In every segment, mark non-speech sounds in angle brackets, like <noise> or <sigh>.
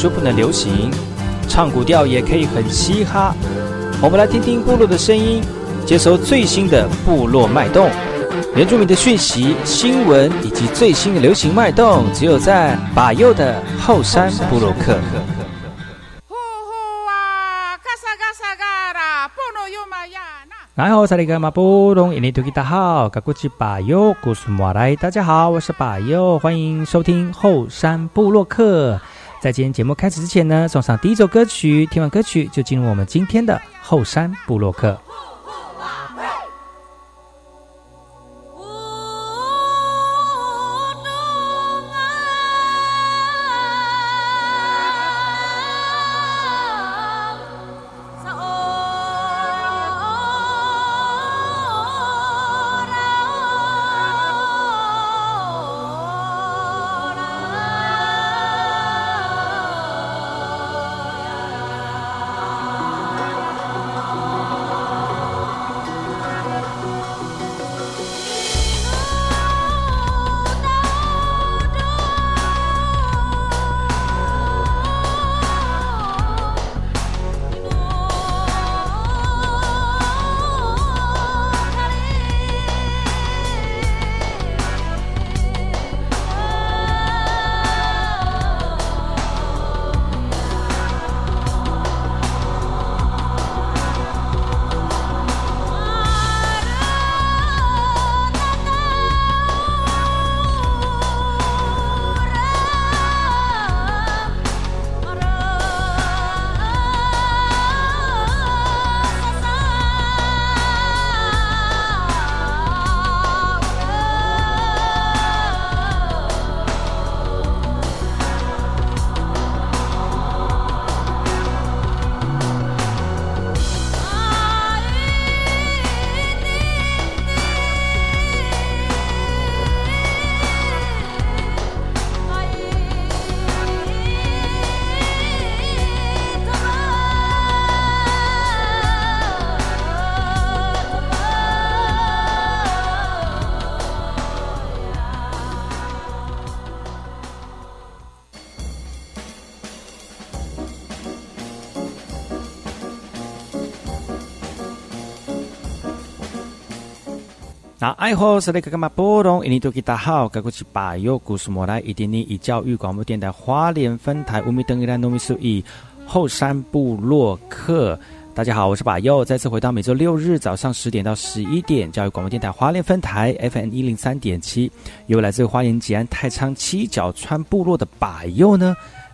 就不能流行？唱古调也可以很嘻哈。我们来听听部落的声音，接收最新的部落脉动、原住民的讯息、新闻以及最新的流行脉动，只有在把右的后山部落克。然后萨利格马布隆印尼土吉大号，嘎古吉巴尤古苏马来，大家好，我是巴尤，欢迎收听后山部落克。在今天节目开始之前呢，送上第一首歌曲。听完歌曲，就进入我们今天的后山部落客。爱好是那个干嘛波动？印尼多吉大好，该过去把右故事莫来，一点点以教育广播电台花莲分台乌米登伊兰农米苏以后山部落客。大家好，我是把右，再次回到每周六日早上十点到十一点，教育广播电台花莲分台 FM 一零三点七，由来自花莲吉安太仓七角川部落的把右呢。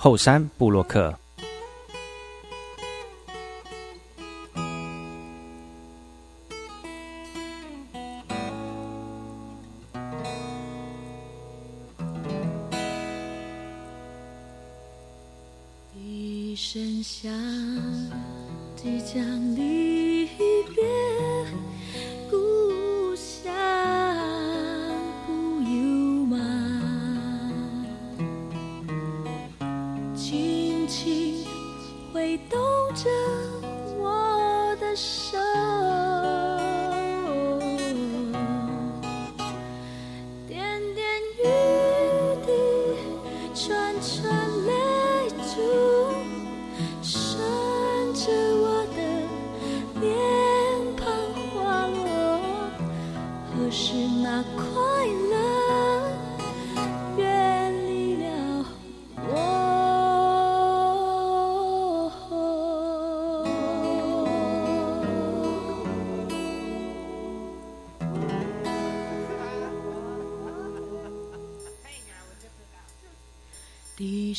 后山布洛克。一声响，即将离着我的手。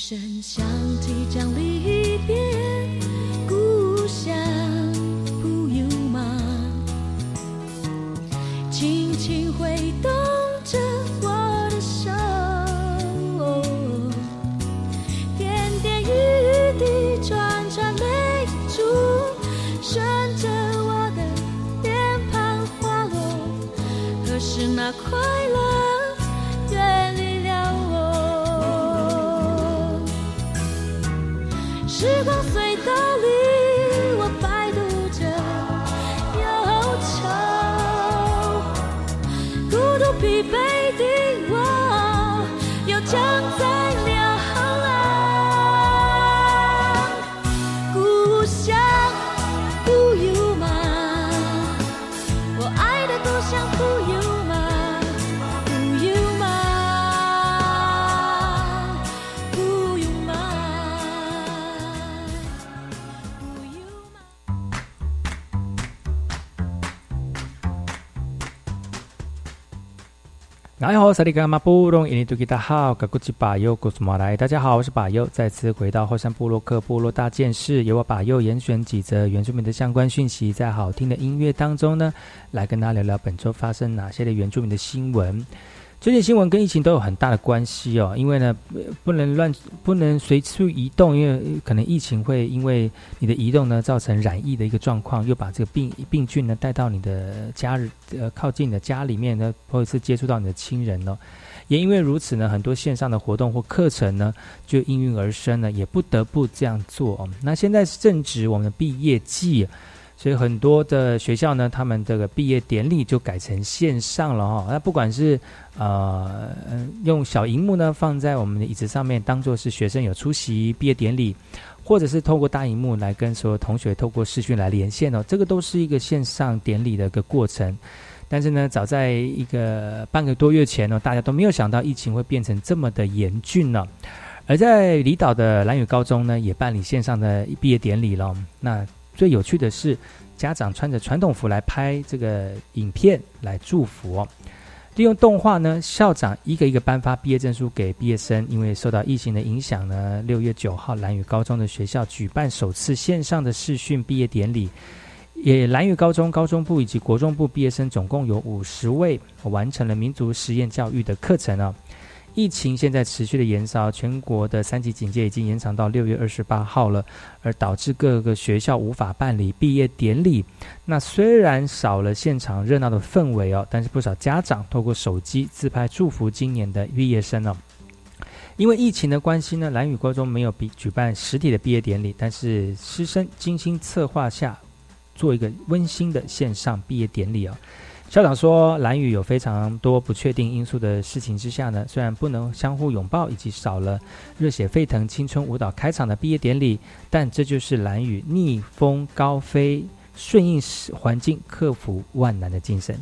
声响即将离萨利格马布隆，印尼多吉达好，格古吉巴尤古苏马来，大家好，我是巴尤，再次回到后山部落克部落大件事，由我巴尤严选几则原住民的相关讯息，在好听的音乐当中呢，来跟大家聊聊本周发生哪些的原住民的新闻。最近新闻跟疫情都有很大的关系哦，因为呢不能乱不能随处移动，因为可能疫情会因为你的移动呢造成染疫的一个状况，又把这个病病菌呢带到你的家人呃靠近你的家里面呢，或者是接触到你的亲人哦。也因为如此呢，很多线上的活动或课程呢就应运而生呢，也不得不这样做哦。那现在正值我们的毕业季。所以很多的学校呢，他们这个毕业典礼就改成线上了哈、那不管是呃用小荧幕呢放在我们的椅子上面，当做是学生有出席毕业典礼，或者是透过大荧幕来跟所有同学透过视讯来连线哦，这个都是一个线上典礼的一个过程。但是呢，早在一个半个多月前呢，大家都没有想到疫情会变成这么的严峻呢、而在离岛的兰屿高中呢，也办理线上的毕业典礼了。那最有趣的是，家长穿着传统服来拍这个影片来祝福哦。利用动画呢，校长一个一个颁发毕业证书给毕业生。因为受到疫情的影响呢，六月九号，兰屿高中的学校举办首次线上的视讯毕业典礼。也兰屿高中高中部以及国中部毕业生总共有五十位完成了民族实验教育的课程啊。疫情现在持续的延烧，全国的三级警戒已经延长到六月二十八号了，而导致各个学校无法办理毕业典礼。那虽然少了现场热闹的氛围哦，但是不少家长透过手机自拍祝福今年的毕业生哦。因为疫情的关系呢，兰屿高中没有比举办实体的毕业典礼，但是师生精心策划下，做一个温馨的线上毕业典礼哦。校长说，蓝宇有非常多不确定因素的事情之下呢，虽然不能相互拥抱，以及少了热血沸腾青春舞蹈开场的毕业典礼，但这就是蓝宇逆风高飞、顺应环境、克服万难的精神。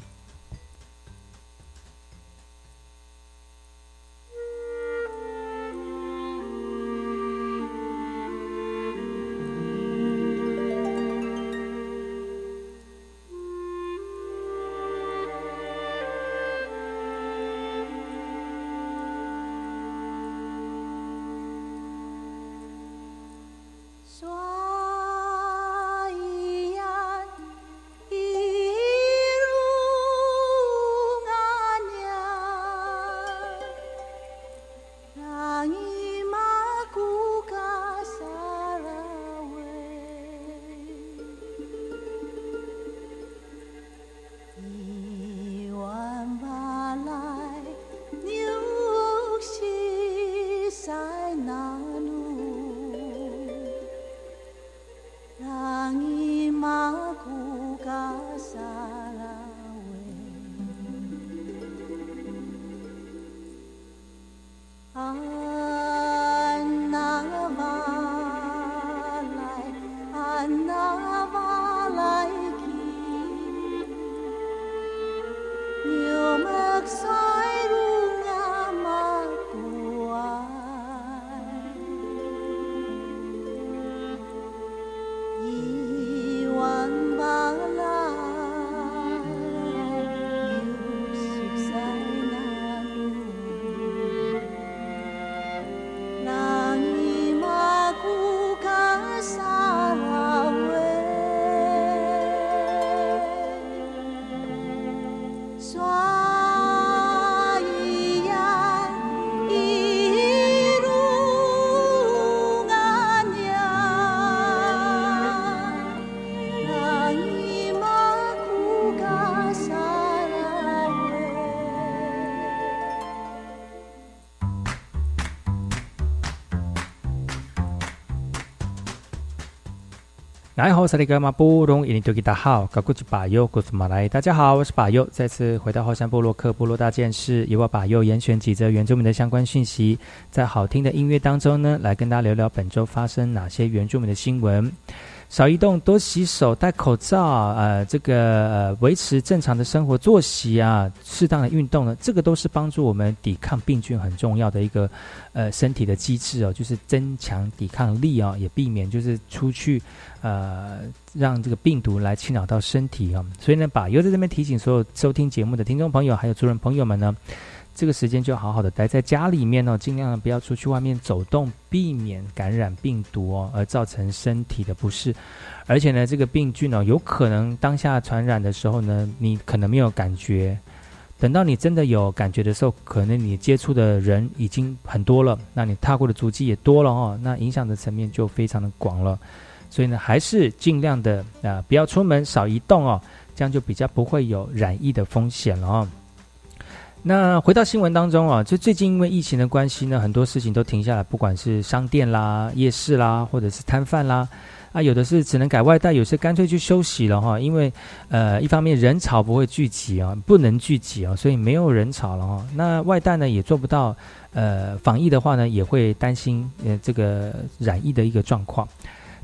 来好，萨利格马布隆伊尼多吉达好，高古吉巴尤古斯马来，大家好，我是巴尤，再次回到后山部落克部落大件事，由我巴尤严选几则原住民的相关讯息，在好听的音乐当中呢，来跟大家聊聊本周发生哪些原住民的新闻。少移动，多洗手，戴口罩，呃，这个呃，维持正常的生活作息啊，适当的运动呢，这个都是帮助我们抵抗病菌很重要的一个呃身体的机制哦，就是增强抵抗力啊，也避免就是出去呃让这个病毒来侵扰到身体啊。所以呢，把又在这边提醒所有收听节目的听众朋友，还有主人朋友们呢。这个时间就好好的待在家里面哦，尽量不要出去外面走动，避免感染病毒哦，而造成身体的不适。而且呢，这个病菌哦，有可能当下传染的时候呢，你可能没有感觉，等到你真的有感觉的时候，可能你接触的人已经很多了，那你踏过的足迹也多了哦，那影响的层面就非常的广了。所以呢，还是尽量的啊，不要出门，少移动哦，这样就比较不会有染疫的风险了哦。那回到新闻当中啊，就最近因为疫情的关系呢，很多事情都停下来，不管是商店啦、夜市啦，或者是摊贩啦，啊，有的是只能改外带，有些干脆去休息了哈。因为呃，一方面人潮不会聚集啊，不能聚集啊，所以没有人潮了哈。那外带呢也做不到，呃，防疫的话呢也会担心呃这个染疫的一个状况。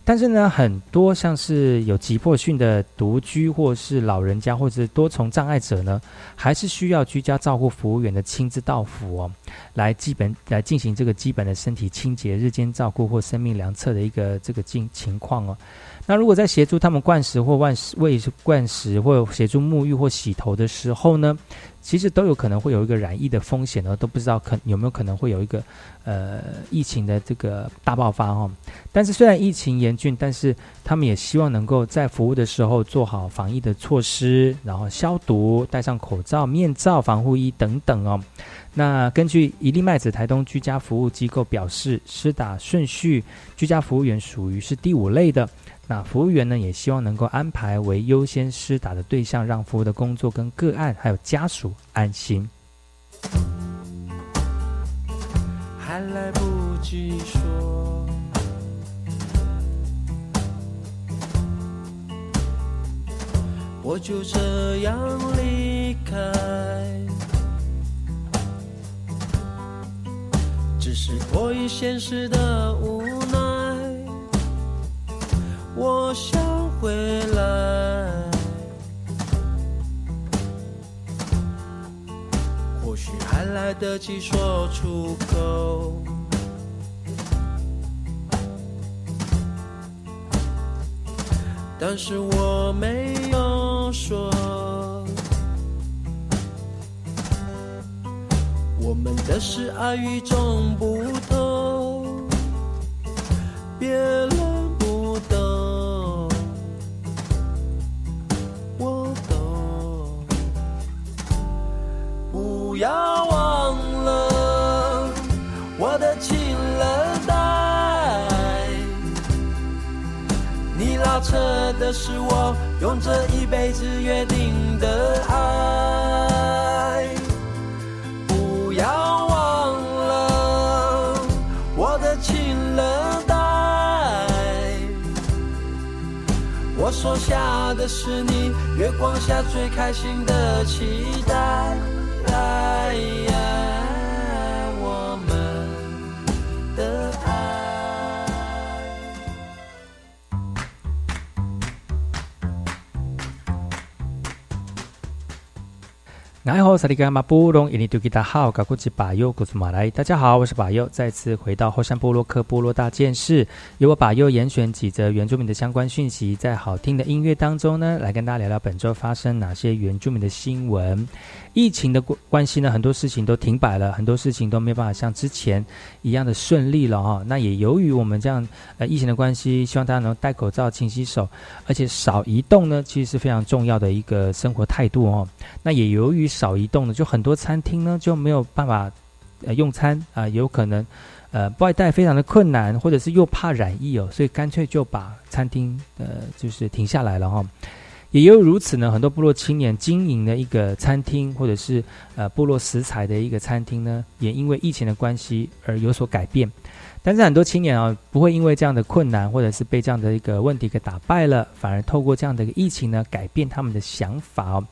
但是呢，很多像是有急迫性的独居，或是老人家，或者是多重障碍者呢，还是需要居家照护服务员的亲自到府哦，来基本来进行这个基本的身体清洁、日间照顾或生命量测的一个这个境情况哦。那如果在协助他们灌食或喂食、喂灌食或协助沐浴或洗头的时候呢？其实都有可能会有一个染疫的风险呢，都不知道可有没有可能会有一个呃疫情的这个大爆发哈。但是虽然疫情严峻，但是他们也希望能够在服务的时候做好防疫的措施，然后消毒、戴上口罩、面罩、防护衣等等哦。那根据一粒麦子台东居家服务机构表示，施打顺序，居家服务员属于是第五类的。那服务员呢，也希望能够安排为优先施打的对象，让服务的工作跟个案还有家属安心。还来不及说，我就这样离开，只是迫于现实的无奈。我想回来，或许还来得及说出口，但是我没有说。我们的事爱与众不同，别的是我用这一辈子约定的爱。不要忘了我的情人带，我收下的是你月光下最开心的期待。大家好，我是巴尤，再次回到后山部落克部落大件事，由我巴尤严选几则原住民的相关讯息，在好听的音乐当中呢，来跟大家聊聊本周发生哪些原住民的新闻。疫情的关关系呢，很多事情都停摆了，很多事情都没办法像之前一样的顺利了哈。那也由于我们这样呃疫情的关系，希望大家能戴口罩、勤洗手，而且少移动呢，其实是非常重要的一个生活态度哦。那也由于少移动呢，就很多餐厅呢就没有办法呃用餐啊，有可能呃外带非常的困难，或者是又怕染疫哦，所以干脆就把餐厅呃就是停下来了哈。也由如此呢，很多部落青年经营的一个餐厅，或者是呃部落食材的一个餐厅呢，也因为疫情的关系而有所改变。但是很多青年啊，不会因为这样的困难，或者是被这样的一个问题给打败了，反而透过这样的一个疫情呢，改变他们的想法哦。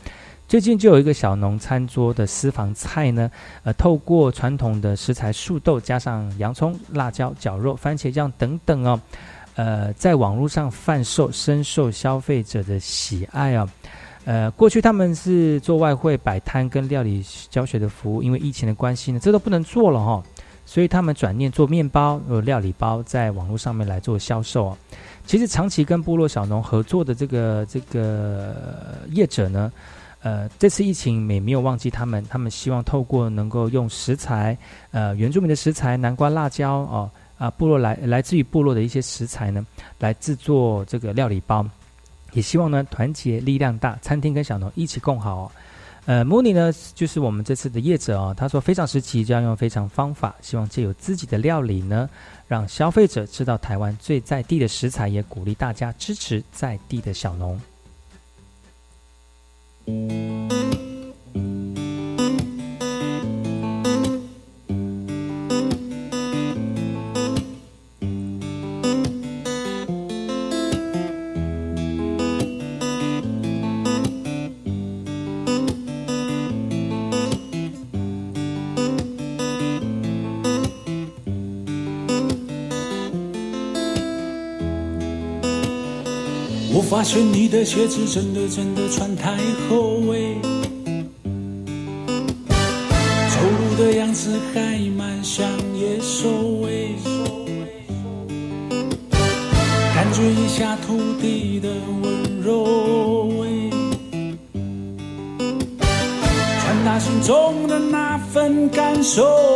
最近就有一个小农餐桌的私房菜呢，呃，透过传统的食材树豆，加上洋葱、辣椒、绞肉、番茄酱等等哦，呃，在网络上贩售，深受消费者的喜爱啊。呃，过去他们是做外汇摆摊跟料理教学的服务，因为疫情的关系呢，这都不能做了哈。所以他们转念做面包、呃料理包，在网络上面来做销售啊。其实长期跟部落小农合作的这个这个业者呢，呃，这次疫情也没有忘记他们，他们希望透过能够用食材，呃，原住民的食材，南瓜、辣椒哦，啊，部落来来自于部落的一些食材呢，来制作这个料理包，也希望呢团结力量大，餐厅跟小农一起共好。呃，Mooney 呢，就是我们这次的业者哦。他说，非常时期就要用非常方法，希望借由自己的料理呢，让消费者知道台湾最在地的食材，也鼓励大家支持在地的小农。发现你的鞋子真的真的穿太厚哎，走路的样子还蛮像野兽哎，感觉一下土地的温柔哎，传达心中的那份感受。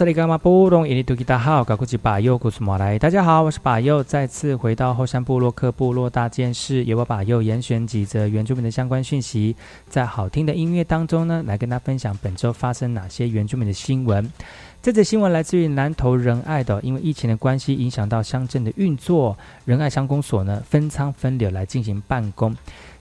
大家好，我是巴佑，再次回到后山部落克部落大件事，由我巴佑严选几则原住民的相关讯息，在好听的音乐当中呢，来跟大家分享本周发生哪些原住民的新闻。这则新闻来自于南投仁爱的，因为疫情的关系，影响到乡镇的运作，仁爱乡公所呢分仓分流来进行办公。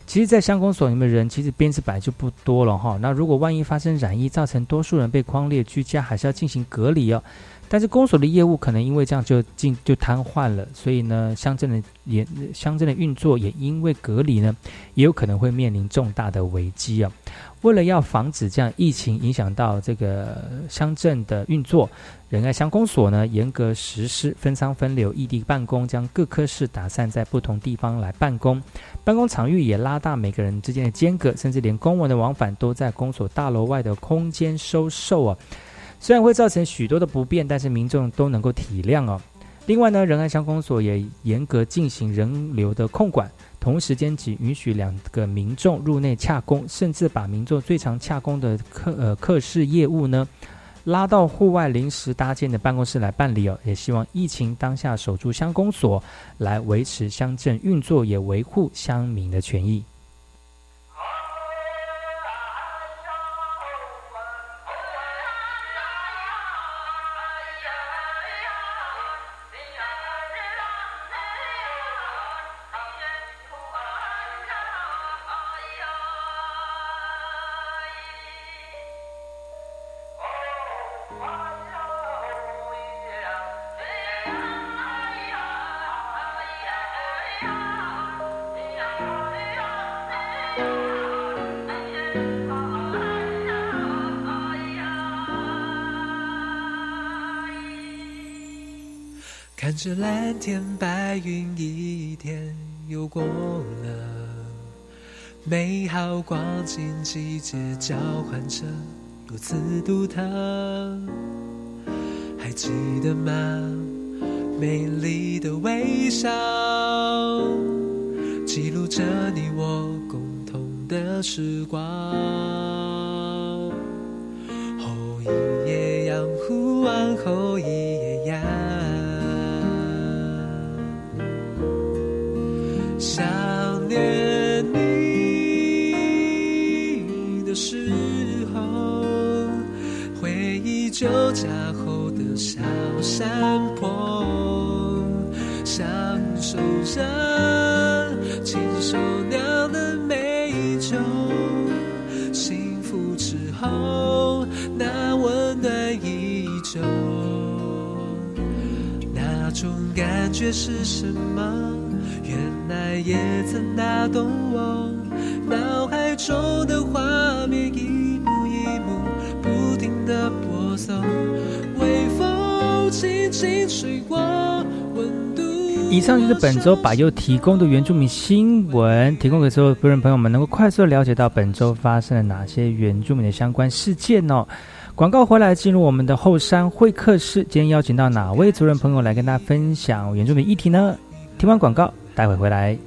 其实，在乡公所里面人其实编制本来就不多了哈。那如果万一发生染疫，造成多数人被框列居家，还是要进行隔离哦。但是公所的业务可能因为这样就进就瘫痪了，所以呢，乡镇的也乡镇的运作也因为隔离呢，也有可能会面临重大的危机啊。为了要防止这样疫情影响到这个乡镇的运作，仁爱乡公所呢严格实施分仓分流、异地办公，将各科室打散在不同地方来办公，办公场域也拉大每个人之间的间隔，甚至连公文的往返都在公所大楼外的空间收受啊。虽然会造成许多的不便，但是民众都能够体谅哦。另外呢，仁爱乡公所也严格进行人流的控管，同时间只允许两个民众入内洽公，甚至把民众最常洽公的客呃客室业务呢，拉到户外临时搭建的办公室来办理哦。也希望疫情当下守住乡公所，来维持乡镇运作，也维护乡民的权益。天白云，一天又过了，美好光景季节交换着，如此独特。还记得吗？美丽的微笑，记录着你我共同的时光。山坡，享受着亲手酿的美酒，幸福之后那温暖依旧，那种感觉是什么？原来也曾打动我，脑海中的以上就是本周百佑提供的原住民新闻，提供给所有夫人朋友们，能够快速了解到本周发生了哪些原住民的相关事件哦。广告回来，进入我们的后山会客室，今天邀请到哪位族人朋友来跟大家分享原住民议题呢？听完广告。待会回来。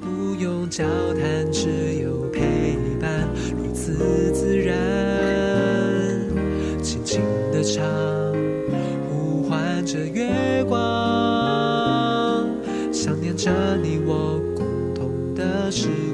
不用交谈，只有的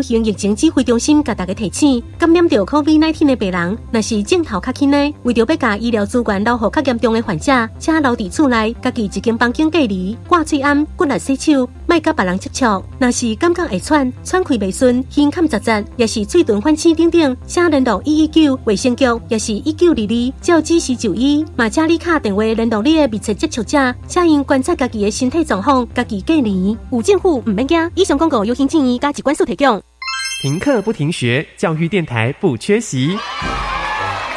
流行疫情指挥中心甲大家提醒，感染着 COVID-19 的病人，若是镜头较轻的，为着要甲医疗资源留予较严重的患者，请留伫厝内，家己一间房间隔离，挂嘴安，骨力洗手，莫甲别人接触。若是感觉会喘、喘气未顺、胸坎杂杂，也是嘴唇反青等等，请联络一一九卫生局，也是一九二二，照指示就医。嘛，请你卡电话联络你的密切接触者，请因观察家己的身体状况，家己隔离。有政府唔免惊。以上广告由行政院加机关所提供。停课不停学，教育电台不缺席。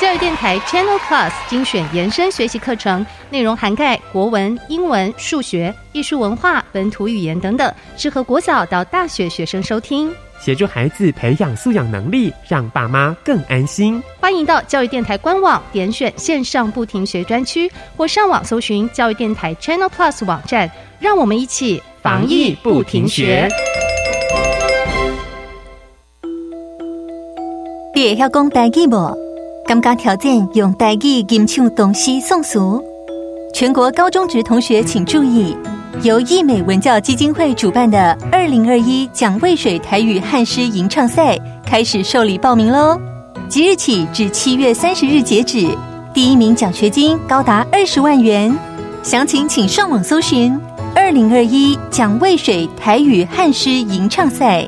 教育电台 Channel Plus 精选延伸学习课程，内容涵盖国文、英文、数学、艺术文化、本土语言等等，适合国小到大学学生收听。协助孩子培养素养能力，让爸妈更安心。欢迎到教育电台官网点选线上不停学专区，或上网搜寻教育电台 Channel Plus 网站，让我们一起防疫不停学。你会晓讲台语无？感觉条件用台语吟唱东西宋词。全国高中职同学请注意，由益美文教基金会主办的二零二一蒋渭水台语汉诗吟唱赛开始受理报名喽！即日起至七月三十日截止，第一名奖学金高达二十万元。详情请上网搜寻二零二一蒋渭水台语汉诗吟唱赛。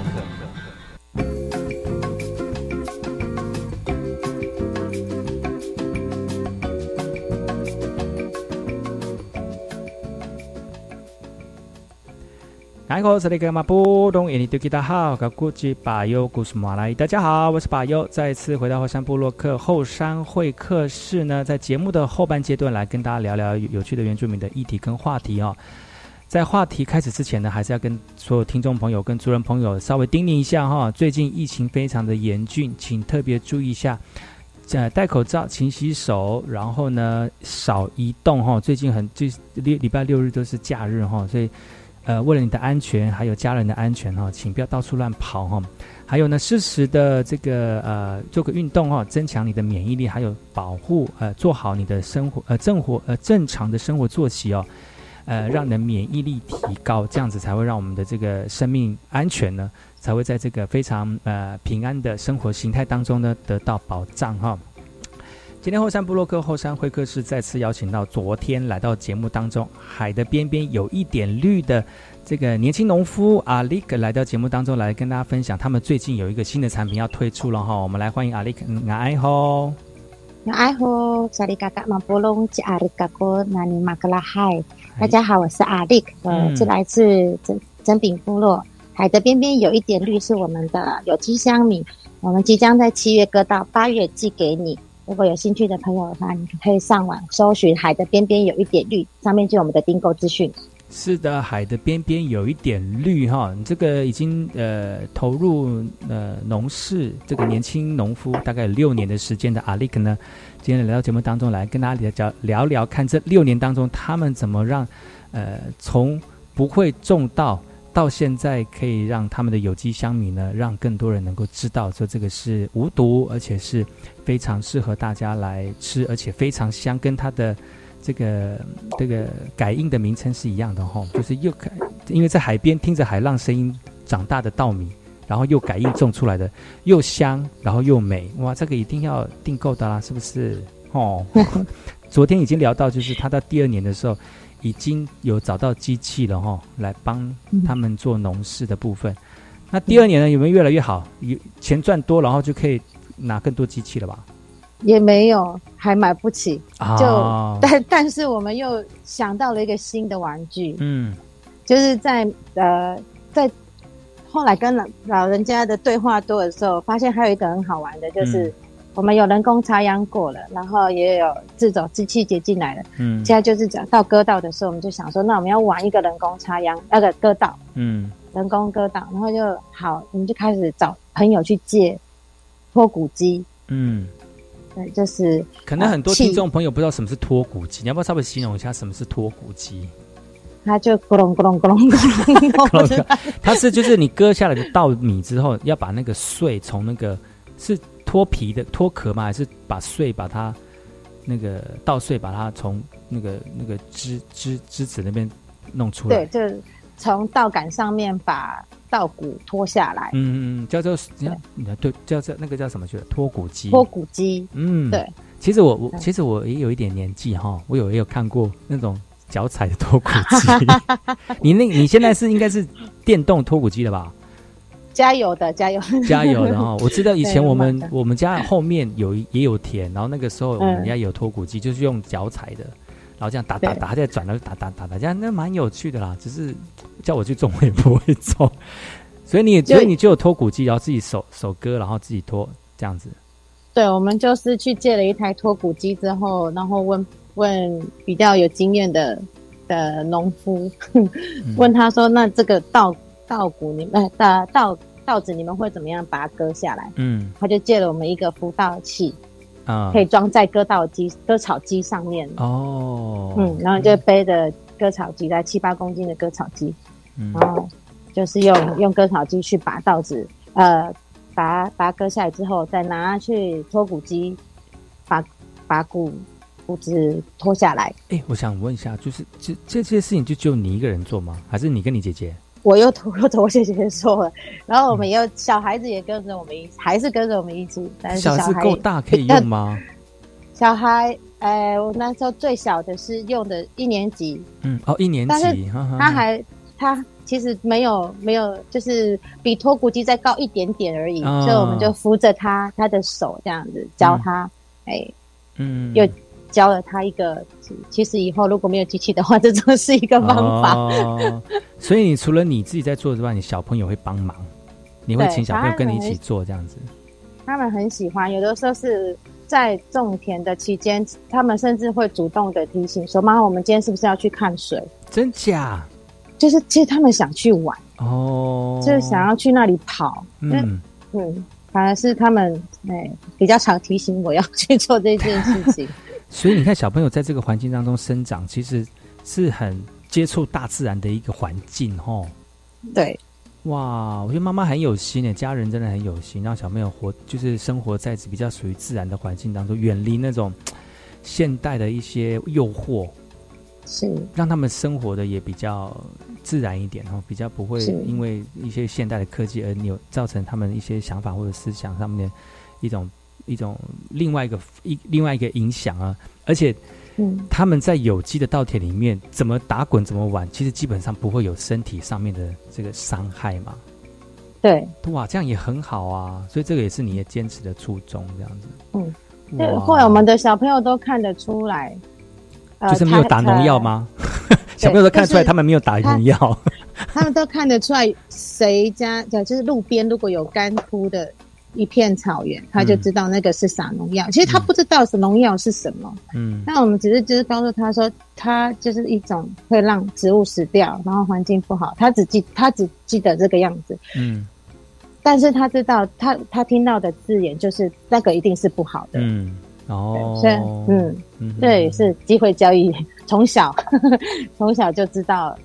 大家好，我是巴优，再次回到后山部落克后山会客室呢，在节目的后半阶段来跟大家聊聊有趣的原住民的议题跟话题哦。在话题开始之前呢，还是要跟所有听众朋友跟族人朋友稍微叮咛一下哈，最近疫情非常的严峻，请特别注意一下，呃，戴口罩，勤洗手，然后呢少移动哈。最近很最礼礼拜六日都是假日哈，所以。呃，为了你的安全，还有家人的安全哈，请不要到处乱跑哈。还有呢，适时的这个呃，做个运动哈，增强你的免疫力，还有保护呃，做好你的生活呃正活呃正常的生活作息哦，呃，让你的免疫力提高，这样子才会让我们的这个生命安全呢，才会在这个非常呃平安的生活形态当中呢得到保障哈。今天后山部落克后山会客室再次邀请到昨天来到节目当中海的边边有一点绿的这个年轻农夫阿力克来到节目当中来跟大家分享，他们最近有一个新的产品要推出了哈，我们来欢迎阿力克，爱好，爱好，萨利嘎嘎马波隆吉阿力嘎哥纳尼马格拉海，大家好，我是阿力克，呃，是来自真真饼部落，海的边边有一点绿是我们的有机香米，我们即将在七月割到八月寄给你。如果有兴趣的朋友的话，你可以上网搜寻“海的边边有一点绿”，上面就有我们的订购资讯。是的，海的边边有一点绿哈，你这个已经呃投入呃农事这个年轻农夫大概有六年的时间的阿力克呢，今天来到节目当中来跟大家聊聊聊看这六年当中他们怎么让呃从不会种稻。到现在可以让他们的有机香米呢，让更多人能够知道说这个是无毒，而且是非常适合大家来吃，而且非常香，跟它的这个这个改印的名称是一样的哈，就是又改，因为在海边听着海浪声音长大的稻米，然后又改印种出来的，又香，然后又美，哇，这个一定要订购的啦，是不是？哦，<laughs> 昨天已经聊到，就是他到第二年的时候。已经有找到机器了哈，来帮他们做农事的部分。那第二年呢，有没有越来越好？有钱赚多，然后就可以拿更多机器了吧？也没有，还买不起。啊就 <laughs> 但但是我们又想到了一个新的玩具，嗯就是在呃在后来跟老老人家的对话多的时候，发现还有一个很好玩的，就是嗯我们有人工插秧过了，然后也有自走机器接进来了。嗯。现在就是讲到割稻的时候，我们就想说，那我们要玩一个人工插秧，那个割稻，嗯。人工割稻，然后就好，我们就开始找朋友去借脱骨机，嗯，对，就是可能很多听众朋友不知道什么是脱骨机，你要不要稍微形容一下什么是脱骨机？它就咕隆咕隆咕隆咕隆，<laughs> 它是就是你割下来的稻米之后，要把那个穗从那个是脱皮的脱壳吗？还是把穗把它那个稻穗把它从那个那个枝枝枝子那边弄出来对，？就是从稻杆上面把稻谷脱下来，嗯嗯嗯，叫做你看你看对，叫做那个叫什么？去了脱骨机。脱骨机，嗯，对。其实我我其实我也有一点年纪哈，我有也有看过那种脚踩的脱骨机。<laughs> 你那你现在是应该是电动脱骨机了吧？加油的，加油，加油的哈！<laughs> 我知道以前我们我们家后面有也有田，然后那个时候我们嗯家有脱骨机，就是用脚踩的，然后这样打打打，它再转，然后打打打打，这样那蛮有趣的啦。只是叫我去种，我也不会种。所以你也就所以你就有脱骨机，然后自己手手割，然后自己脱这样子。对，我们就是去借了一台脱骨机之后，然后问问比较有经验的的农夫，嗯问他说：“那这个稻稻谷你们的稻稻子你们会怎么样把它割下来？”嗯他就借了我们一个浮稻器，啊可以装在割稻机割草机上面。哦嗯，然后就背着割草机，在七八公斤的割草机，嗯然后就是用用割草机去把稻子，呃，把它把它割下来之后，再拿去脱骨机，把把骨骨子脱下来。哎，我想问一下，就是这这些事情就只有你一个人做吗？还是你跟你姐姐？我又脱又脱姐姐说了，<laughs> 然后我们也有小孩子也跟着我们一起，还是跟着我们一起，但是小小孩够大可以用吗？<laughs> 小孩，呃，我那时候最小的是用的一年级，嗯，哦，一年但是级，哈哈。他还他其实没有没有，就是比脱骨机再高一点点而已，哦所以我们就扶着他他的手这样子教他，哎、嗯。又教了他一个，其其实以后如果没有机器的话，这都是一个方法。哦，所以你除了你自己在做之外，你小朋友会帮忙，你会请小朋友跟你一起做这样子。他们很喜欢，有的时候是在种田的期间，他们甚至会主动的提醒说：“妈妈，我们今天是不是要去看水真假？”就是其实他们想去玩，哦，就是想要去那里跑。嗯，嗯，反而是他们哎、比较常提醒我要去做这件事情。所以你看，小朋友在这个环境当中生长，其实是很接触大自然的一个环境哦。对，哇，我觉得妈妈很有心诶，家人真的很有心，让小朋友活就是生活在比较属于自然的环境当中，远离那种现代的一些诱惑，是。让他们生活的也比较自然一点哦，比较不会因为一些现代的科技而扭造成他们一些想法或者思想上面的一种一种另外一个一另外一个影响啊，而且。嗯，他们在有机的稻田里面怎么打滚怎么玩，其实基本上不会有身体上面的这个伤害嘛。对，哇，这样也很好啊，所以这个也是你的坚持的初衷，这样子。嗯，对，哇后来我们的小朋友都看得出来，呃就是没有打农药？吗？小朋友都看得出来，他们没有打农药。他 <laughs> 他们都看得出来谁家对，就是路边如果有干枯的一片草原，他就知道那个是撒农药。其实他不知道是农药是什么，嗯。那我们只是就是告诉他说，它就是一种会让植物死掉，然后环境不好。他只记他只记得这个样子，嗯。但是他知道他他听到的字眼就是那个一定是不好的。嗯，哦，所以嗯，嗯这也是机会交易，从小 <laughs> 从小就知道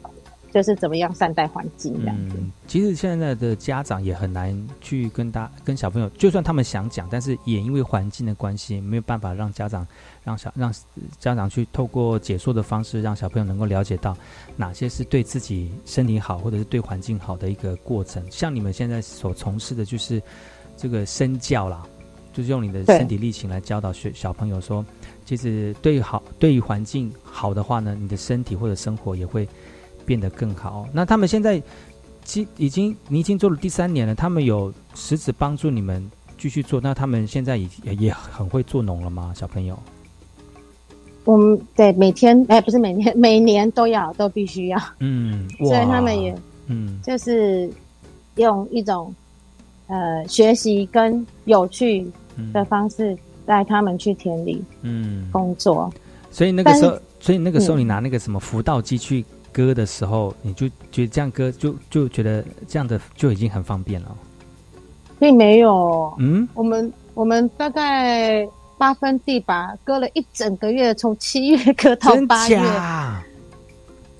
就是怎么样善待环境这样子。嗯，其实现在的家长也很难去跟大跟小朋友，就算他们想讲，但是也因为环境的关系，没有办法让家长让小让家长去透过解说的方式，让小朋友能够了解到哪些是对自己身体好，或者是对环境好的一个过程。像你们现在所从事的就是这个身教啦，就是用你的身体力行来教导学小朋友说，其实对于好对于环境好的话呢，你的身体或者生活也会变得更好。那他们现在其已经你已经做了第三年了，他们有实质帮助你们继续做，那他们现在也也很会做农了吗？小朋友？我们对每天 <laughs> 哎，不是每天，<laughs> 每年都要都必须要，嗯，所以他们也嗯，就是用一种呃学习跟有趣的方式带他们去田里嗯工作。所以那个时候，所以那个时候嗯你拿那个什么辅导机去割的时候，你就觉得这样割就就觉得这样的就已经很方便了。并没有，嗯，我们我们大概八分地吧，割了一整个月，从七月割到真八月，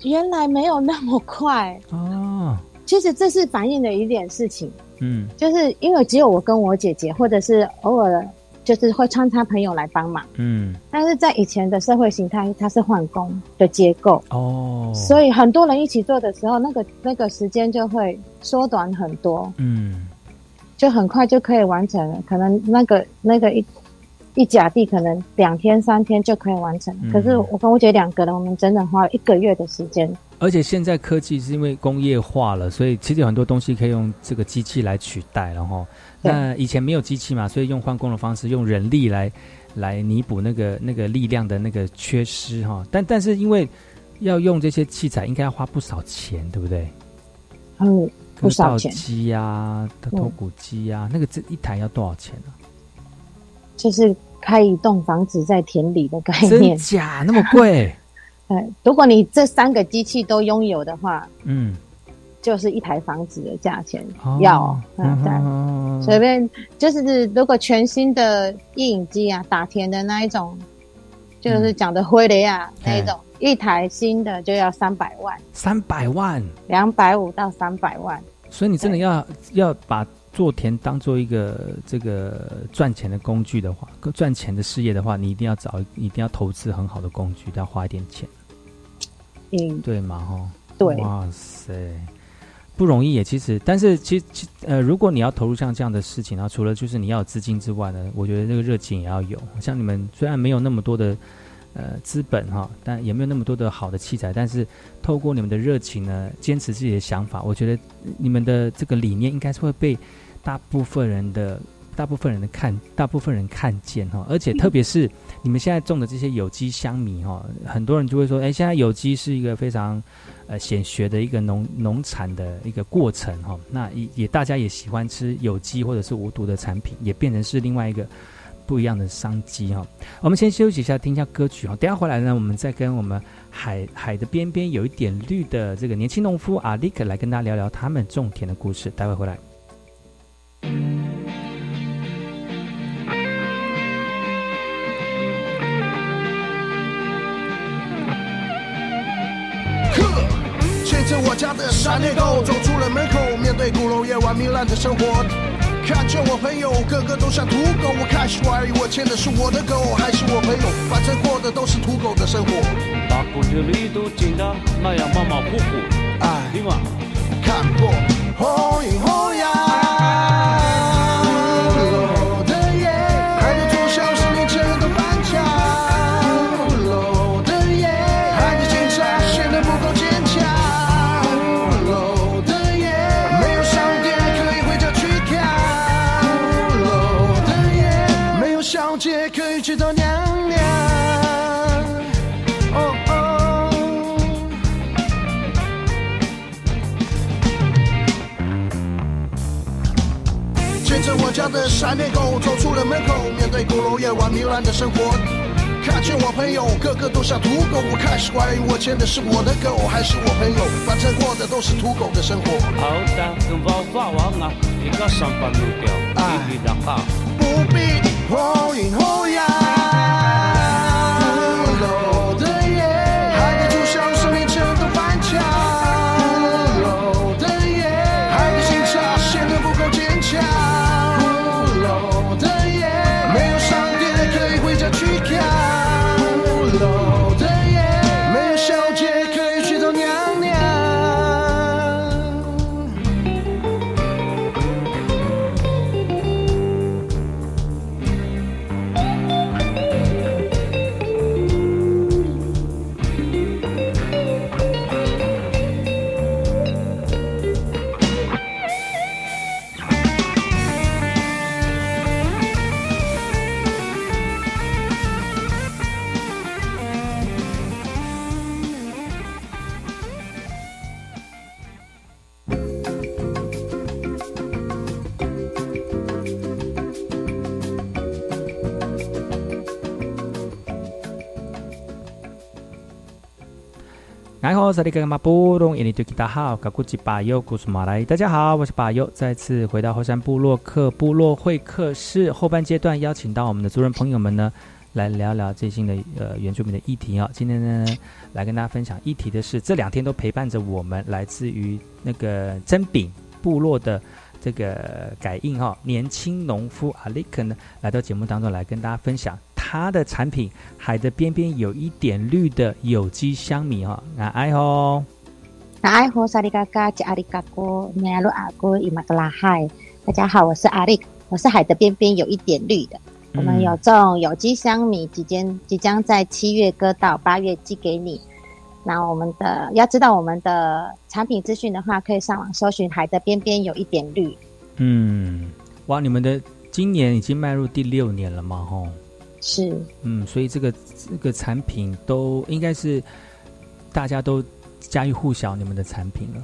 原来没有那么快。哦，其实这是反映的一点事情，嗯。就是因为只有我跟我姐姐，或者是偶尔就是会穿插朋友来帮忙，嗯，但是在以前的社会形态，它是换工的结构，哦，所以很多人一起做的时候，那个那个时间就会缩短很多，嗯。就很快就可以完成了。可能那个那个一一甲地可能两天三天就可以完成，嗯。可是我跟我姐两个人，我们整整花了一个月的时间。而且现在科技是因为工业化了，所以其实有很多东西可以用这个机器来取代了哈。对那以前没有机器嘛，所以用换工的方式，用人力来来弥补那个那个力量的那个缺失哈。但但是因为要用这些器材，应该要花不少钱，对不对？嗯，不少割稻钱，机呀、脱骨机呀、那个这一台要多少钱呢、就是开一栋房子在田里的概真念。假那么贵？<laughs> 呃，如果你这三个机器都拥有的话，嗯，就是一台房子的价钱。哦要，嗯。随便就是，如果全新的印影机啊，打田的那一种，就是讲的灰雷啊、嗯那一种，一台新的就要三百万，三百万，两百五到三百万。所以你真的要要把做田当做一个这个赚钱的工具的话，赚钱的事业的话，你一定要找，一定要投资很好的工具，要花一点钱，嗯，对嘛？哈，对哇塞，不容易也。其实，但是其其呃，如果你要投入像这样的事情，然后除了就是你要有资金之外呢，我觉得这个热情也要有。像你们虽然没有那么多的呃资本哈，但也没有那么多的好的器材，但是透过你们的热情呢，坚持自己的想法，我觉得你们的这个理念应该是会被大部分人的大部分人的看，大部分人看见哈，而且特别是你们现在种的这些有机香米哈，很多人就会说，哎，现在有机是一个非常呃显学的一个农农产的一个过程哈，那也也大家也喜欢吃有机或者是无毒的产品，也变成是另外一个不一样的商机哈。我们先休息一下，听一下歌曲哈，等下回来呢，我们再跟我们海海的边边有一点绿的这个年轻农夫阿力克来跟大家聊聊他们种田的故事，待会回来。着我家的闪电狗走出了门口，面对鼓楼夜晚糜烂的生活。看着我朋友个个都像土狗，我开始怀疑我牵的是我的狗还是我朋友，反正过的都是土狗的生活。把骨子里都紧得那样马马虎虎，哎，对吗？看破红影的闪电狗走出了门口，面对鼓楼夜晚糜烂的生活。看见我朋友个个都像土狗，我开始怀疑我牵的是我的狗还是我朋友，反正过的都是土狗的生活。好的。然后萨利格马布隆，印尼对吉达好，嘎古吉巴尤古苏马来，大家好，我是巴尤，再次回到后山部落客部落会客室后半阶段，邀请到我们的族人朋友们呢，来聊聊最新的呃原住民的议题啊。今天呢，来跟大家分享议题的是这两天都陪伴着我们，来自于那个真饼部落的这个改印哈，年轻农夫阿利克呢，来到节目当中来跟大家分享。它的产品，海的边边有一点绿的有机香米哈，那爱吼，那爱吼萨利嘎嘎吉阿里嘎哥，尼亚鲁阿哥伊玛格拉海，大家好，我是阿力，我是海的边边有一点绿的，我们有种有机香米，即将即将在七月割到八月寄给你。那我们的要知道我们的产品资讯的话，可以上网搜寻海的边边有一点绿。嗯，哇，你们的今年已经迈入第六年了吗？吼。是，嗯，所以这个这个产品都应该是大家都家喻户晓，你们的产品了，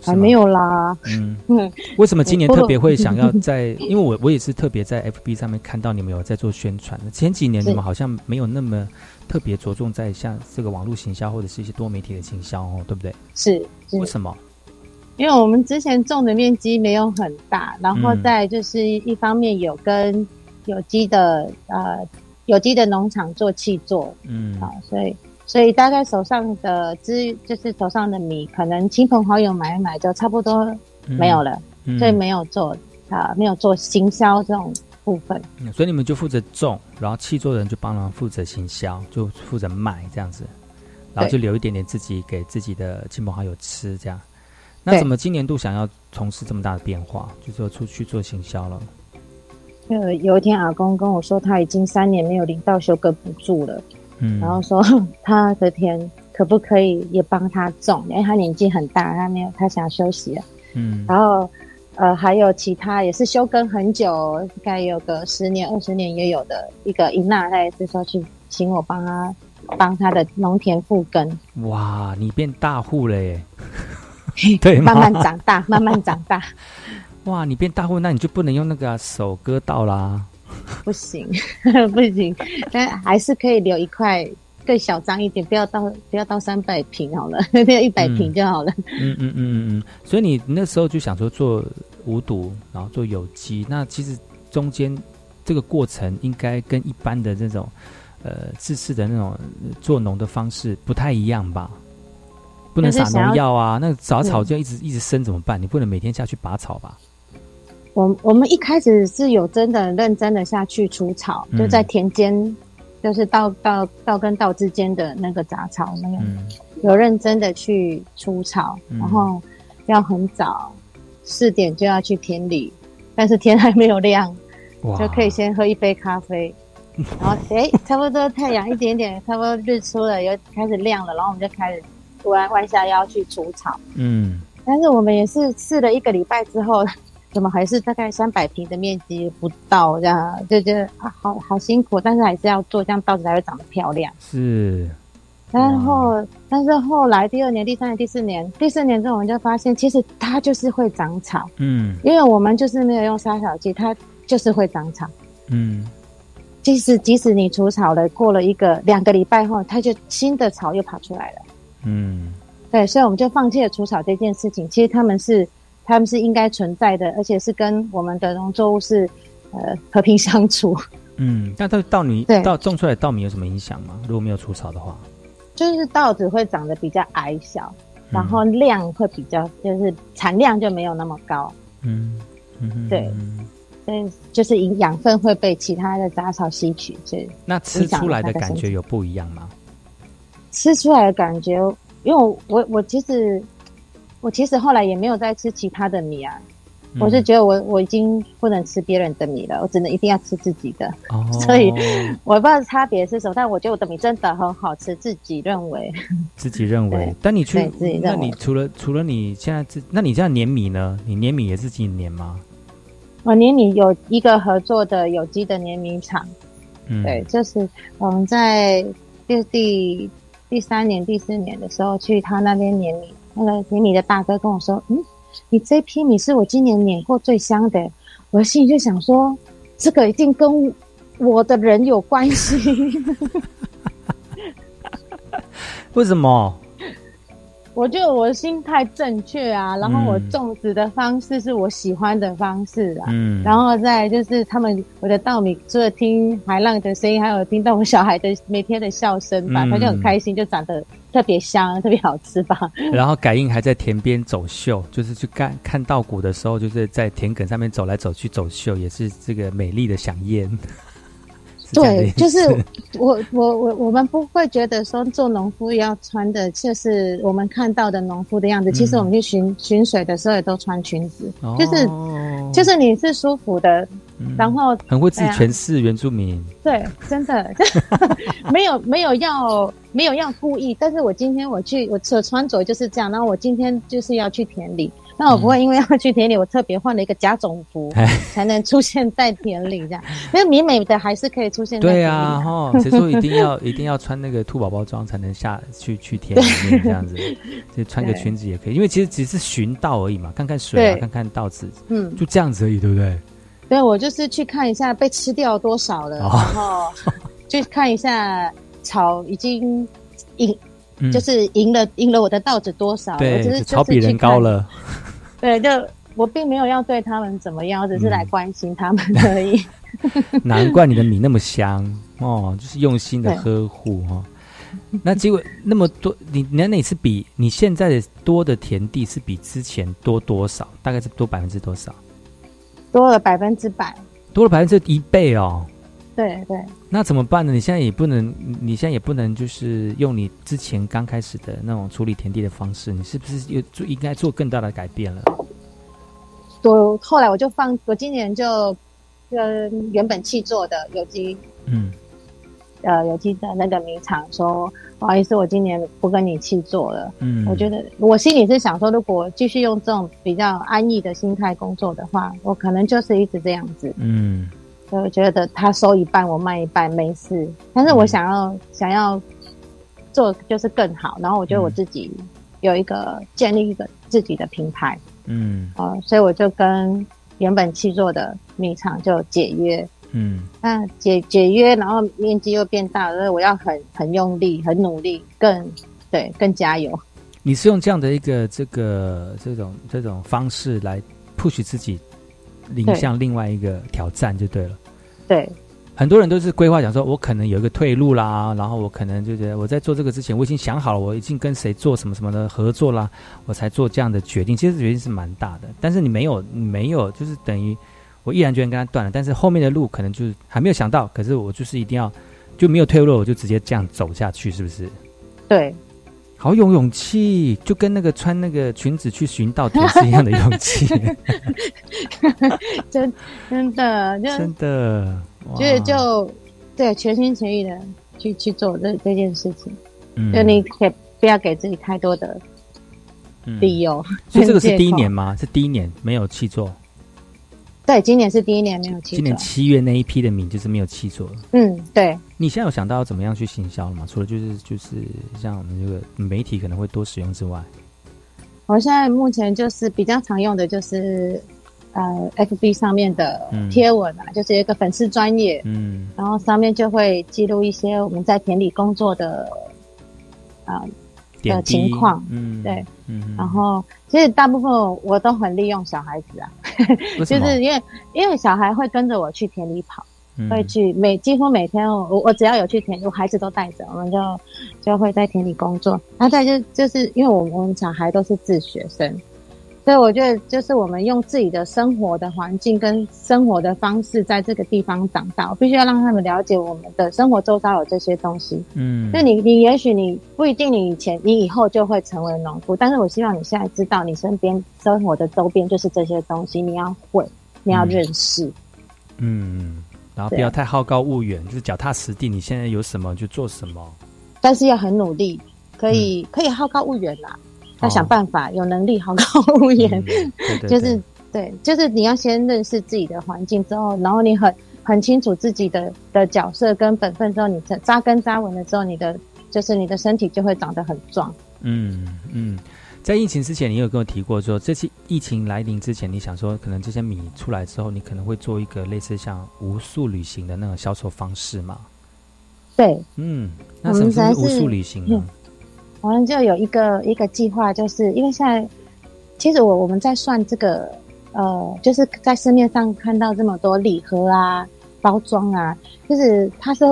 还没有啦。嗯嗯，为什么今年特别会想要在？<laughs> 因为我我也是特别在 FB 上面看到你们有在做宣传的。前几年你们好像没有那么特别着重在像这个网络行销或者是一些多媒体的行销哦，对不对？是，为什么？因为我们之前种的面积没有很大，然后再就是一方面有跟。有机的呃，有机的农场做气做，嗯，好，所以所以大概手上的资就是手上的米，可能亲朋好友买一买就差不多没有了，所以没有做啊，没有做行销这种部分。所以你们就负责种，然后气做人就帮忙负责行销，就负责卖这样子，然后就留一点点自己给自己的亲朋好友吃这样。那怎么今年度想要从事这么大的变化，就说出去做行销了？呃，有一天阿公跟我说，他已经三年没有领到休耕补助了，嗯，然后说他的田可不可以也帮他种，因为他年纪很大，他没有，他想休息了，嗯，然后呃还有其他也是休耕很久，应该有个十年二十年也有的一个伊娜，他也是说去请我帮他帮他的农田复耕。哇，你变大户了耶！<laughs> 对，慢慢长大，慢慢长大。哇，你变大户，那你就不能用那个手割稻啦？<laughs> 不行，<laughs> 不行，但还是可以留一块更小张一点，不要到不要到三百平好了，<laughs> 不要一百平就好了。嗯嗯嗯嗯嗯。所以你那时候就想说做无毒，然后做有机，那其实中间这个过程应该跟一般的这种呃自式的那种做农的方式不太一样吧？不能撒农药啊，那杂草就一直一直生怎么办？你不能每天下去拔草吧？我我们一开始是有真的认真的下去除草，就在田间，就是稻稻稻跟稻之间的那个杂草，那个有认真的去除草，然后要很早四点就要去田里，但是天还没有亮，就可以先喝一杯咖啡，然后 <laughs> 哎，差不多太阳一点点，差不多日出了，又开始亮了，然后我们就开始突然弯下腰去除草，嗯，但是我们也是试了一个礼拜之后。怎么还是大概三百平的面积不到这样，就觉得啊，好好辛苦，但是还是要做，这样稻子才会长得漂亮。是，然后，但是后来第二年、第三年、第四年，第四年之后我们就发现，其实它就是会长草。嗯，因为我们就是没有用杀草剂，它就是会长草。嗯，即使即使你除草了，过了一个两个礼拜后，它就新的草又跑出来了。嗯，对，所以我们就放弃了除草这件事情。其实他们是。他们是应该存在的，而且是跟我们的农作物是呃和平相处。嗯，那对稻米稻种出来稻米有什么影响吗？如果没有除草的话，就是稻子会长得比较矮小，然后量会比较，就是产量就没有那么高。嗯嗯，对，所以就是营养分会被其他的杂草吸取，所以那吃出来的感觉有不一样吗？吃出来的感觉，因为我我其实。我其实后来也没有再吃其他的米啊，我是觉得我我已经不能吃别人的米了，我只能一定要吃自己的。哦，<laughs> 所以我不知道差别是什么，但我觉得我的米真的很好吃，自己认为。<laughs> 自己认为，但你去，那你除了除了你现在自，那你这样碾米呢？你碾米也是自己碾吗？我碾米有一个合作的有机的碾米厂，嗯，对，就是我们在第第第三年、第四年的时候去他那边碾米。那个碾米的大哥跟我说：“嗯，你这批米是我今年碾过最香的。”我心里就想说：“这个一定跟我的人有关系。<laughs> ”为什么？我觉得我的心态正确啊，然后我嗯种植的方式是我喜欢的方式啊，嗯然后再就是他们我的稻米除了听海浪的声音，还有听到我小孩的每天的笑声吧，嗯他就很开心，就长得特别香，<laughs> 特别好吃吧。<laughs> 然后改印还在田边走秀，就是去看看稻谷的时候，就是在田埂上面走来走去走秀，也是这个美丽的响宴。<laughs> 是这样的意对，就是我我我我们不会觉得说做农夫要穿的就是我们看到的农夫的样子。其实我们去巡巡水的时候也都穿裙子，哦就是就是你是舒服的，然后很会自己诠释原住民。对，真的。<laughs> 没有没有要没有要故意，但是我今天我去我所穿着就是这样，然后我今天就是要去田里，那我不会因为要去田里，我特别换了一个假种服哎。才能出现在田里这样，<laughs> 因为美美的还是可以出现在田里。对啊，哈，谁说一定要 <laughs> 一定要穿那个兔宝宝装才能下去去田里面这样子？就穿个裙子也可以，因为其实只是寻道而已嘛，看看水啊，看看稻子，嗯。就这样子而已，对不对？对，我就是去看一下被吃掉多少了，哦然后 <laughs> 去看一下草已经赢，嗯就是赢了赢了我的稻子多少。我对只是，草比人高。了。<laughs> 对，就我并没有要对他们怎么样，我只是来关心他们而已。<laughs> 难怪你的米那么香哦，就是用心的呵护哈、哦。那结果那么多，你那那是比你现在的多的田地是比之前多多少？大概是多百分之多少？多了百分之百。多了百分之一倍哦。对对，那怎么办呢？你现在也不能，你现在也不能就是用你之前刚开始的那种处理田地的方式，你是不是又做应该做更大的改变了？我后来我就放，我今年就跟原本契做的有机嗯呃有机的那个米厂说，不好意思，我今年不跟你去做了。嗯我觉得我心里是想说，如果继续用这种比较安逸的心态工作的话，我可能就是一直这样子。嗯所以我觉得他收一半，我卖一半没事。但是我想要、想要做就是更好，然后我觉得我自己有一个建立一个自己的品牌，嗯呃，所以我就跟原本去做的米厂就解约。嗯那解解约，然后面积又变大，所以我要很很用力、很努力，更对更加油。你是用这样的一个这个这种这种方式来 push 自己，领向另外一个挑战就对了。对很多人都是规划讲说，我可能有一个退路啦，然后我可能就觉得我在做这个之前，我已经想好了，我已经跟谁做什么什么的合作啦，我才做这样的决定。其实决定是蛮大的，但是你没有，你没有，就是等于我毅然决然跟他断了。但是后面的路可能就是还没有想到，可是我就是一定要就没有退路，我就直接这样走下去，是不是？对，好有勇气，就跟那个穿那个裙子去寻稻田是一样的勇气，<laughs> 真真的就真的。就是就对全心全意的去去做这这件事情。嗯就你给不要给自己太多的嗯理由。所以这个是 <laughs> 第一年吗？是第一年没有去做。对，今年是第一年没有七今年。七月那一批的米就是没有七座了。嗯，对。你现在有想到要怎么样去行销了吗？除了就是就是像我们这个媒体可能会多使用之外，我现在目前就是比较常用的就是呃，FB 上面的嗯贴文啊，就是有一个粉丝专业，嗯然后上面就会记录一些我们在田里工作的啊、点的情况，嗯对，嗯然后其实大部分我都很利用小孩子啊，<laughs> 为什么？就是因为因为小孩会跟着我去田里跑，嗯。会去每几乎每天我我只要有去田，我孩子都带着，我们就就会在田里工作。然后再就就是因为我们我们小孩都是自学生，所以我觉得就是我们用自己的生活的环境跟生活的方式在这个地方长大，我必须要让他们了解我们的生活周遭有这些东西。嗯那你你也许你不一定你以前你以后就会成为农夫，但是我希望你现在知道你身边生活的周边就是这些东西，你要会，你要认识。嗯，然后不要太好高骛远，就是脚踏实地。你现在有什么就做什么。但是要很努力，可以、可以好高骛远啦，要想办法、有能力好高骛远，<laughs> 就是对，就是你要先认识自己的环境之后，然后你很很清楚自己的的角色跟本分之后，你扎扎根扎稳了之后，你的就是你的身体就会长得很壮。嗯嗯，在疫情之前，你有跟我提过说，这次疫情来临之前，你想说可能这些米出来之后，你可能会做一个类似像无数旅行的那种销售方式嘛？对，嗯，那我什么是无数旅行呢？我们就有一个一个计划，就是因为现在其实我我们在算这个呃，就是在市面上看到这么多礼盒啊、包装啊，就是它是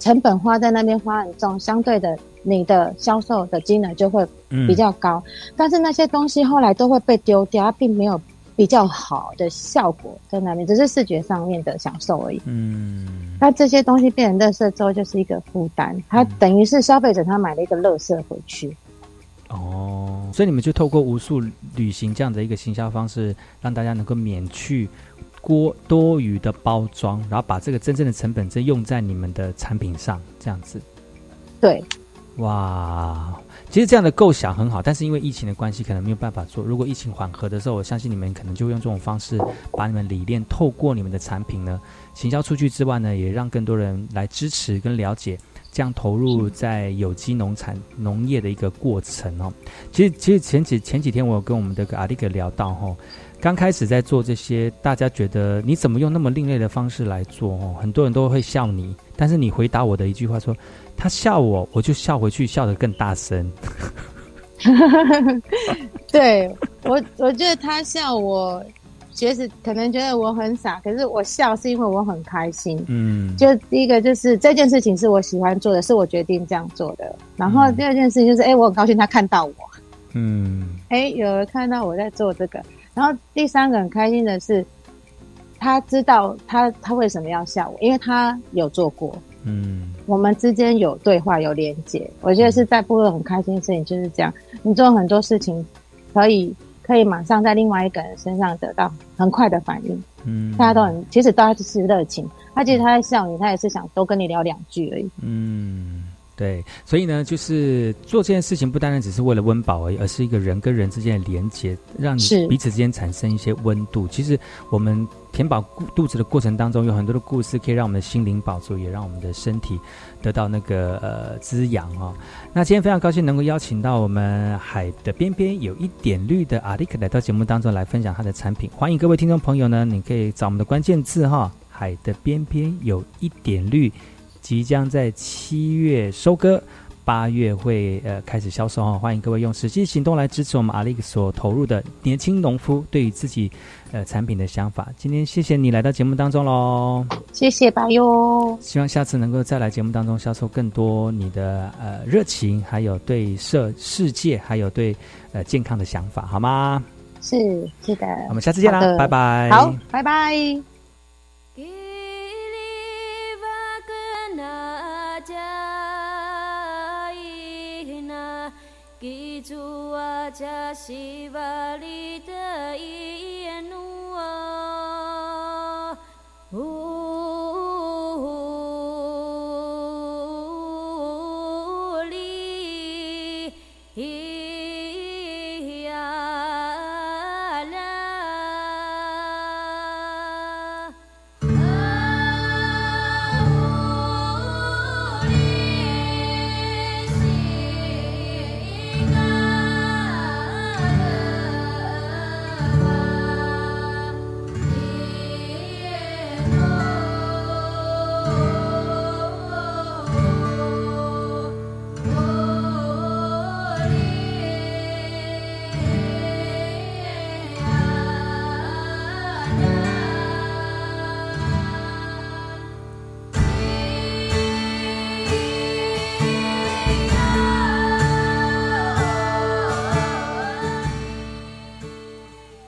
成本花在那边花很重，相对的你的销售的金额就会比较高，但是那些东西后来都会被丢掉，它并没有比较好的效果在那边，只是视觉上面的享受而已。嗯，那这些东西变成垃圾之后，就是一个负担，它等于是消费者他买了一个垃圾回去。哦，所以你们就透过无数旅行这样的一个行销方式，让大家能够免去多多余的包装，然后把这个真正的成本再用在你们的产品上，这样子。对，哇，其实这样的构想很好，但是因为疫情的关系，可能没有办法做。如果疫情缓和的时候，我相信你们可能就会用这种方式，把你们理念透过你们的产品呢，行销出去之外呢，也让更多人来支持跟了解。这样投入在有机农产农业的一个过程哦，其实其实前几前几天我有跟我们的阿力哥聊到哈，刚开始在做这些，大家觉得你怎么用那么另类的方式来做哦，很多人都会笑你，但是你回答我的一句话说，他笑我，我就笑回去，笑得更大声。<laughs> 对我，我觉得他笑我。其实可能觉得我很傻，可是我笑是因为我很开心。嗯，就第一个就是这件事情是我喜欢做的，是我决定这样做的。然后第二件事情就是，哎，我很高兴他看到我。嗯，哎，有人看到我在做这个。然后第三个很开心的是，他知道他他为什么要笑我，因为他有做过。嗯，我们之间有对话有连接，我觉得是在部落很开心的事情就是这样。你做很多事情可以。可以马上在另外一个人身上得到很快的反应，嗯，大家都很，其实大家就是热情，他其实他在笑你，他也是想多跟你聊两句而已，嗯，对，所以呢，就是做这件事情不单单只是为了温饱而已，而是一个人跟人之间的连接，让你彼此之间产生一些温度。其实我们。填饱肚子的过程当中，有很多的故事可以让我们的心灵饱足，也让我们的身体得到那个呃滋养哦。那今天非常高兴能够邀请到我们海的边边有一点绿的阿丽克来到节目当中来分享他的产品。欢迎各位听众朋友呢，你可以找我们的关键字哈，海的边边有一点绿，即将在七月收割。八月会呃开始销售哈，欢迎各位用实际行动来支持我们阿力所投入的年轻农夫对于自己呃产品的想法。今天谢谢你来到节目当中喽，谢谢吧哟。希望下次能够再来节目当中销售更多你的呃热情，还有对社世界还有对呃健康的想法，好吗？是是的，我们下次见啦，拜拜。好，拜拜。记住我，这是我你的意。